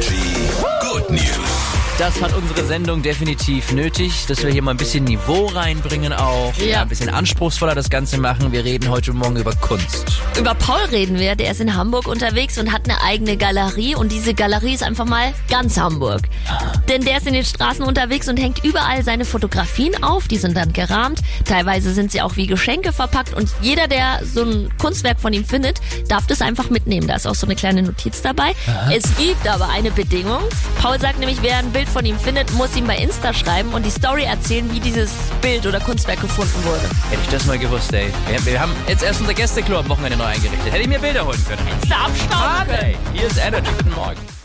Good News. Das hat unsere Sendung definitiv nötig, dass wir hier mal ein bisschen Niveau reinbringen auch. Ja. ein bisschen anspruchsvoller das Ganze machen. Wir reden heute Morgen über Kunst. Über Paul reden wir, der ist in Hamburg unterwegs und hat eine eigene Galerie und diese Galerie ist einfach mal ganz Hamburg. Denn der ist in den Straßen unterwegs und hängt überall seine Fotografien auf, die sind dann gerahmt, teilweise sind sie auch wie Geschenke verpackt und jeder, der so ein Kunstwerk von ihm findet, darf das einfach mitnehmen. Da ist auch so eine kleine Notiz dabei. Es gibt aber eine Bedingung. Paul sagt nämlich, wer ein Bild von ihm findet, muss ihm bei Insta schreiben und die Story erzählen, wie dieses Bild oder Kunstwerk gefunden wurde. Hätte ich das mal gewusst, ey. Wir, wir haben jetzt erst unser Gästeklo am Wochenende neu eingerichtet. Hätte ich mir Bilder holen können. Hättest du abstauben können. Hier ist Energy. Guten Morgen.